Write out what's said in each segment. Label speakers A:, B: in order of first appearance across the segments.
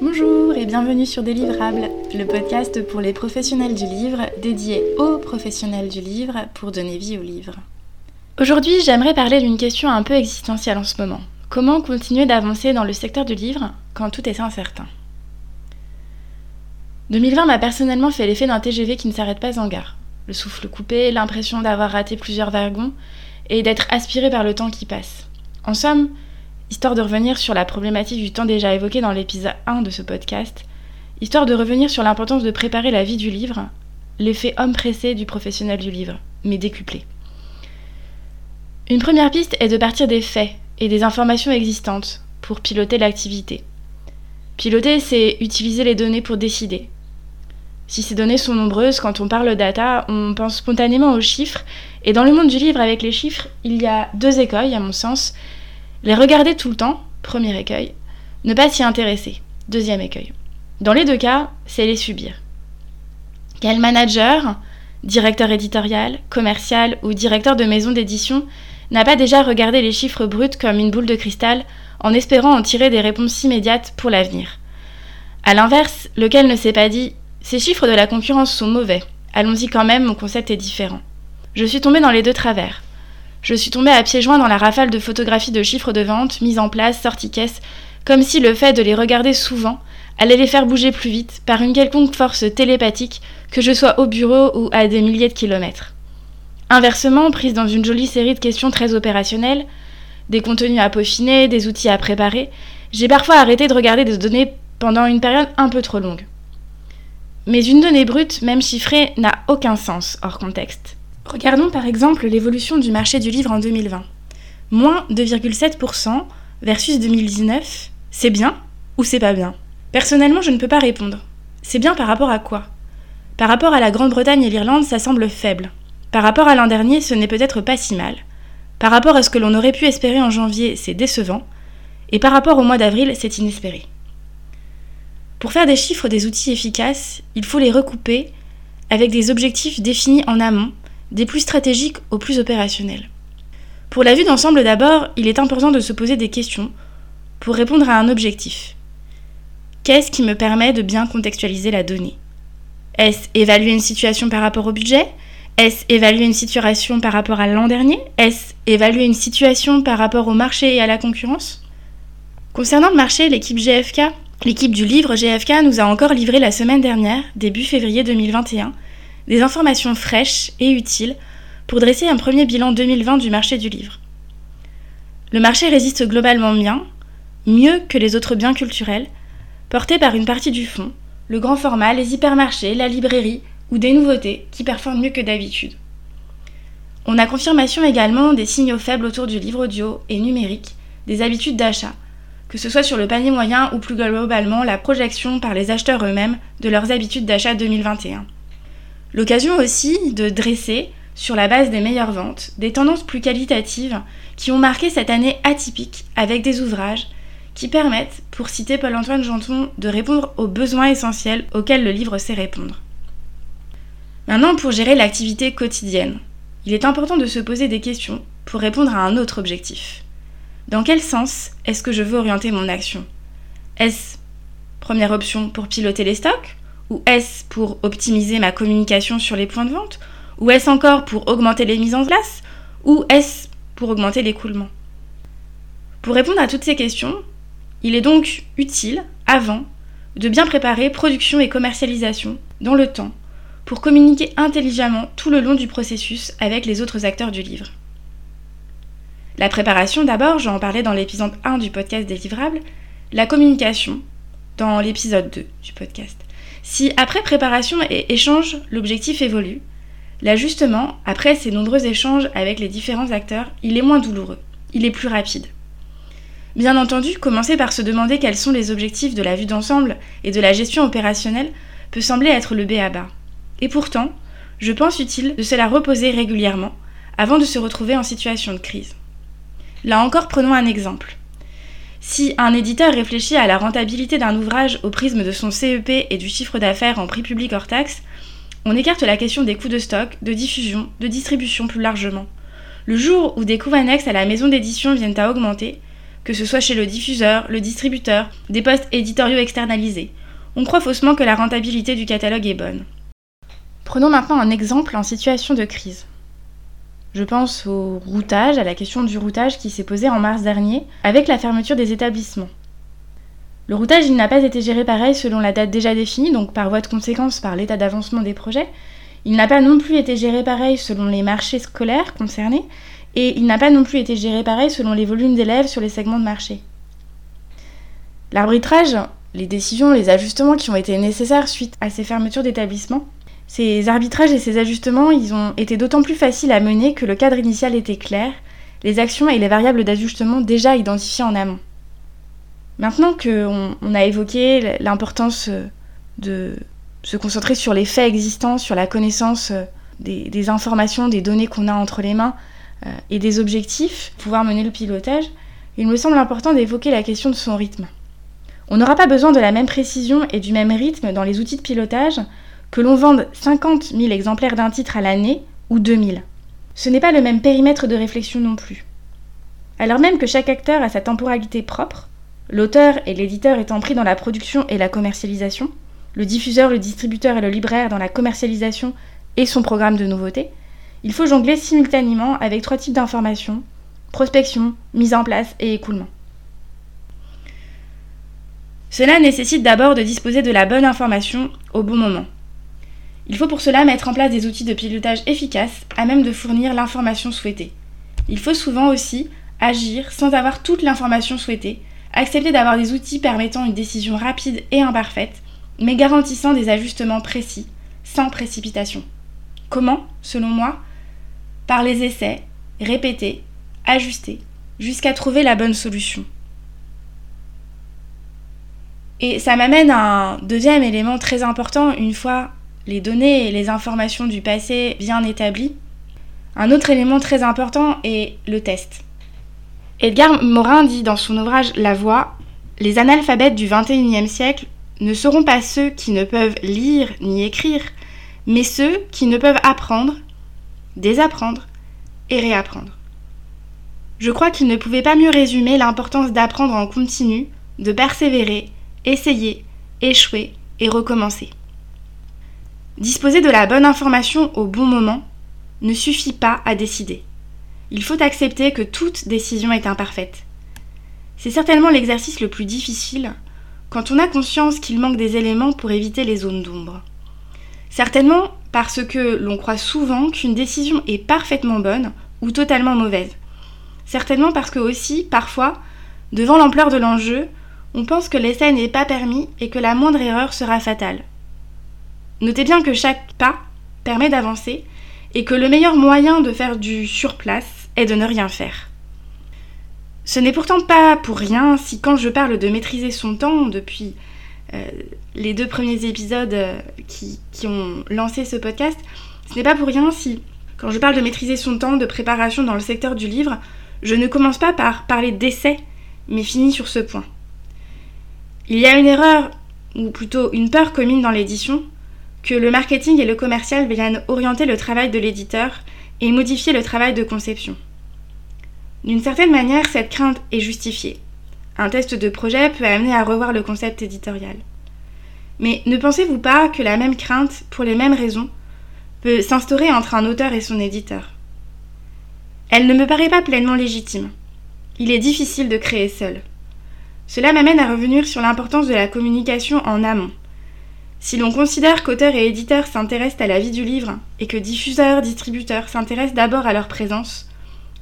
A: Bonjour et bienvenue sur Délivrables, le podcast pour les professionnels du livre, dédié aux professionnels du livre pour donner vie au livre. Aujourd'hui, j'aimerais parler d'une question un peu existentielle en ce moment. Comment continuer d'avancer dans le secteur du livre quand tout est incertain? 2020 m'a personnellement fait l'effet d'un TGV qui ne s'arrête pas en gare. Le souffle coupé, l'impression d'avoir raté plusieurs wagons et d'être aspiré par le temps qui passe. En somme, histoire de revenir sur la problématique du temps déjà évoquée dans l'épisode 1 de ce podcast, histoire de revenir sur l'importance de préparer la vie du livre, l'effet homme pressé du professionnel du livre, mais décuplé. Une première piste est de partir des faits et des informations existantes pour piloter l'activité. Piloter, c'est utiliser les données pour décider, si ces données sont nombreuses, quand on parle data, on pense spontanément aux chiffres. Et dans le monde du livre avec les chiffres, il y a deux écueils, à mon sens. Les regarder tout le temps, premier écueil. Ne pas s'y intéresser, deuxième écueil. Dans les deux cas, c'est les subir. Quel manager, directeur éditorial, commercial ou directeur de maison d'édition n'a pas déjà regardé les chiffres bruts comme une boule de cristal en espérant en tirer des réponses immédiates pour l'avenir? A l'inverse, lequel ne s'est pas dit ces chiffres de la concurrence sont mauvais. Allons-y quand même, mon concept est différent. Je suis tombée dans les deux travers. Je suis tombée à pieds joints dans la rafale de photographies de chiffres de vente mises en place, sorties caisse, comme si le fait de les regarder souvent allait les faire bouger plus vite par une quelconque force télépathique, que je sois au bureau ou à des milliers de kilomètres. Inversement, prise dans une jolie série de questions très opérationnelles, des contenus à peaufiner, des outils à préparer, j'ai parfois arrêté de regarder des données pendant une période un peu trop longue. Mais une donnée brute, même chiffrée, n'a aucun sens hors contexte. Regardons par exemple l'évolution du marché du livre en 2020. Moins 2,7% versus 2019, c'est bien ou c'est pas bien? Personnellement, je ne peux pas répondre. C'est bien par rapport à quoi? Par rapport à la Grande-Bretagne et l'Irlande, ça semble faible. Par rapport à l'an dernier, ce n'est peut-être pas si mal. Par rapport à ce que l'on aurait pu espérer en janvier, c'est décevant. Et par rapport au mois d'avril, c'est inespéré. Pour faire des chiffres des outils efficaces, il faut les recouper avec des objectifs définis en amont, des plus stratégiques aux plus opérationnels. Pour la vue d'ensemble d'abord, il est important de se poser des questions pour répondre à un objectif. Qu'est-ce qui me permet de bien contextualiser la donnée? Est-ce évaluer une situation par rapport au budget? Est-ce évaluer une situation par rapport à l'an dernier? Est-ce évaluer une situation par rapport au marché et à la concurrence? Concernant le marché, l'équipe GFK L'équipe du livre GFK nous a encore livré la semaine dernière, début février 2021, des informations fraîches et utiles pour dresser un premier bilan 2020 du marché du livre. Le marché résiste globalement bien, mieux que les autres biens culturels, portés par une partie du fond, le grand format, les hypermarchés, la librairie ou des nouveautés qui performent mieux que d'habitude. On a confirmation également des signaux faibles autour du livre audio et numérique, des habitudes d'achat, que ce soit sur le panier moyen ou plus globalement la projection par les acheteurs eux-mêmes de leurs habitudes d'achat 2021. L'occasion aussi de dresser, sur la base des meilleures ventes, des tendances plus qualitatives qui ont marqué cette année atypique avec des ouvrages qui permettent, pour citer Paul-Antoine Janton, de répondre aux besoins essentiels auxquels le livre sait répondre. Maintenant, pour gérer l'activité quotidienne, il est important de se poser des questions pour répondre à un autre objectif. Dans quel sens est-ce que je veux orienter mon action? Est-ce, première option, pour piloter les stocks? Ou est-ce pour optimiser ma communication sur les points de vente? Ou est-ce encore pour augmenter les mises en place? Ou est-ce pour augmenter l'écoulement? Pour répondre à toutes ces questions, il est donc utile, avant, de bien préparer production et commercialisation dans le temps pour communiquer intelligemment tout le long du processus avec les autres acteurs du livre. La préparation d'abord, j'en parlais dans l'épisode 1 du podcast Délivrables, la communication dans l'épisode 2 du podcast. Si après préparation et échange, l'objectif évolue, l'ajustement, après ces nombreux échanges avec les différents acteurs, il est moins douloureux, il est plus rapide. Bien entendu, commencer par se demander quels sont les objectifs de la vue d'ensemble et de la gestion opérationnelle peut sembler être le B à bas. Et pourtant, je pense utile de se la reposer régulièrement avant de se retrouver en situation de crise. Là encore, prenons un exemple. Si un éditeur réfléchit à la rentabilité d'un ouvrage au prisme de son CEP et du chiffre d'affaires en prix public hors taxe, on écarte la question des coûts de stock, de diffusion, de distribution plus largement. Le jour où des coûts annexes à la maison d'édition viennent à augmenter, que ce soit chez le diffuseur, le distributeur, des postes éditoriaux externalisés. On croit faussement que la rentabilité du catalogue est bonne. Prenons maintenant un exemple en situation de crise. Je pense au routage, à la question du routage qui s'est posée en mars dernier avec la fermeture des établissements. Le routage, il n'a pas été géré pareil selon la date déjà définie, donc par voie de conséquence par l'état d'avancement des projets. Il n'a pas non plus été géré pareil selon les marchés scolaires concernés, et il n'a pas non plus été géré pareil selon les volumes d'élèves sur les segments de marché. L'arbitrage, les décisions, les ajustements qui ont été nécessaires suite à ces fermetures d'établissements, ces arbitrages et ces ajustements, ils ont été d'autant plus faciles à mener que le cadre initial était clair, les actions et les variables d'ajustement déjà identifiées en amont. Maintenant qu'on on a évoqué l'importance de se concentrer sur les faits existants, sur la connaissance des, des informations, des données qu'on a entre les mains euh, et des objectifs, pouvoir mener le pilotage, il me semble important d'évoquer la question de son rythme. On n'aura pas besoin de la même précision et du même rythme dans les outils de pilotage que l'on vende 50 000 exemplaires d'un titre à l'année ou 2000. Ce n'est pas le même périmètre de réflexion non plus. Alors même que chaque acteur a sa temporalité propre, l'auteur et l'éditeur étant pris dans la production et la commercialisation, le diffuseur, le distributeur et le libraire dans la commercialisation et son programme de nouveautés, il faut jongler simultanément avec trois types d'informations prospection, mise en place et écoulement. Cela nécessite d'abord de disposer de la bonne information au bon moment. Il faut pour cela mettre en place des outils de pilotage efficaces à même de fournir l'information souhaitée. Il faut souvent aussi agir sans avoir toute l'information souhaitée, accepter d'avoir des outils permettant une décision rapide et imparfaite, mais garantissant des ajustements précis, sans précipitation. Comment, selon moi? Par les essais, répéter, ajuster, jusqu'à trouver la bonne solution. Et ça m'amène à un deuxième élément très important une fois les données et les informations du passé bien établies. Un autre élément très important est le test. Edgar Morin dit dans son ouvrage La Voix Les analphabètes du XXIe siècle ne seront pas ceux qui ne peuvent lire ni écrire, mais ceux qui ne peuvent apprendre, désapprendre et réapprendre. Je crois qu'il ne pouvait pas mieux résumer l'importance d'apprendre en continu, de persévérer, essayer, échouer et recommencer. Disposer de la bonne information au bon moment ne suffit pas à décider. Il faut accepter que toute décision est imparfaite. C'est certainement l'exercice le plus difficile quand on a conscience qu'il manque des éléments pour éviter les zones d'ombre. Certainement parce que l'on croit souvent qu'une décision est parfaitement bonne ou totalement mauvaise. Certainement parce que aussi, parfois, devant l'ampleur de l'enjeu, on pense que l'essai n'est pas permis et que la moindre erreur sera fatale. Notez bien que chaque pas permet d'avancer et que le meilleur moyen de faire du surplace est de ne rien faire. Ce n'est pourtant pas pour rien si quand je parle de maîtriser son temps depuis euh, les deux premiers épisodes euh, qui, qui, ont lancé ce podcast, ce n'est pas pour rien si quand je parle de maîtriser son temps de préparation dans le secteur du livre, je ne commence pas par parler d'essai, mais finis sur ce point. Il y a une erreur, ou plutôt une peur commune dans l'édition, que le marketing et le commercial viennent orienter le travail de l'éditeur et modifier le travail de conception. D'une certaine manière, cette crainte est justifiée. Un test de projet peut amener à revoir le concept éditorial. Mais ne pensez-vous pas que la même crainte, pour les mêmes raisons, peut s'instaurer entre un auteur et son éditeur? Elle ne me paraît pas pleinement légitime. Il est difficile de créer seul. Cela m'amène à revenir sur l'importance de la communication en amont. Si l'on considère qu'auteur et éditeur s'intéressent à la vie du livre et que diffuseurs, distributeurs s'intéressent d'abord à leur présence,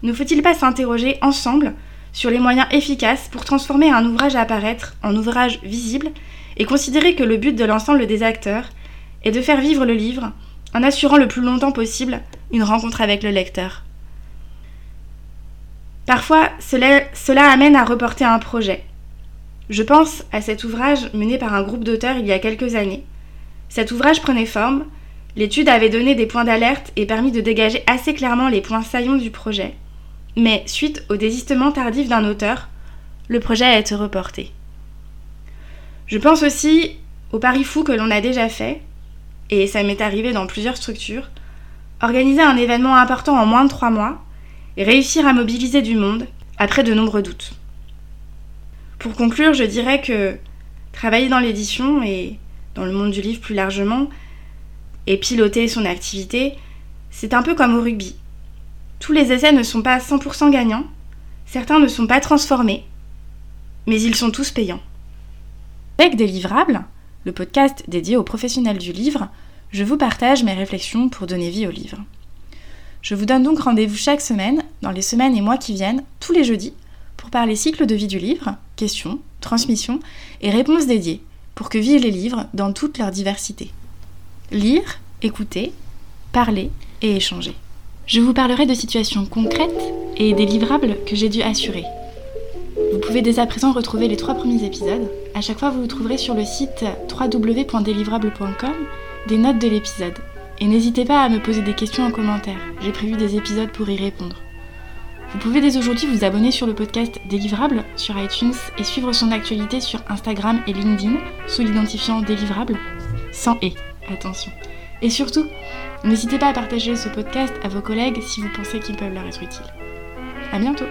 A: ne faut-il pas s'interroger ensemble sur les moyens efficaces pour transformer un ouvrage à apparaître en ouvrage visible et considérer que le but de l'ensemble des acteurs est de faire vivre le livre en assurant le plus longtemps possible une rencontre avec le lecteur? Parfois, cela amène à reporter un projet. Je pense à cet ouvrage mené par un groupe d'auteurs il y a quelques années. Cet ouvrage prenait forme, l'étude avait donné des points d'alerte et permis de dégager assez clairement les points saillants du projet mais suite au désistement tardif d'un auteur, le projet a été reporté. Je pense aussi au pari fou que l'on a déjà fait, et ça m'est arrivé dans plusieurs structures, organiser un événement important en moins de trois mois et réussir à mobiliser du monde après de nombreux doutes. Pour conclure, je dirais que travailler dans l'édition et dans le monde du livre plus largement, et piloter son activité, c'est un peu comme au rugby. Tous les essais ne sont pas 100% gagnants, certains ne sont pas transformés, mais ils sont tous payants. Avec des livrables, le podcast dédié aux professionnels du livre, je vous partage mes réflexions pour donner vie au livre. Je vous donne donc rendez-vous chaque semaine, dans les semaines et mois qui viennent, tous les jeudis, pour parler cycle de vie du livre, questions, transmissions et réponses dédiées, pour que vivent les livres dans toute leur diversité. Lire, écouter, parler et échanger. Je vous parlerai de situations concrètes et des livrables que j'ai dû assurer. Vous pouvez dès à présent retrouver les trois premiers épisodes. À chaque fois, vous trouverez sur le site www.délivrable.com des notes de l'épisode. Et n'hésitez pas à me poser des questions en commentaire. J'ai prévu des épisodes pour y répondre. Vous pouvez dès aujourd'hui vous abonner sur le podcast Délivrable sur iTunes et suivre son actualité sur Instagram et LinkedIn sous l'identifiant Délivrable sans et, attention. Et surtout, n'hésitez pas à partager ce podcast à vos collègues si vous pensez qu'ils peuvent leur être utiles. À bientôt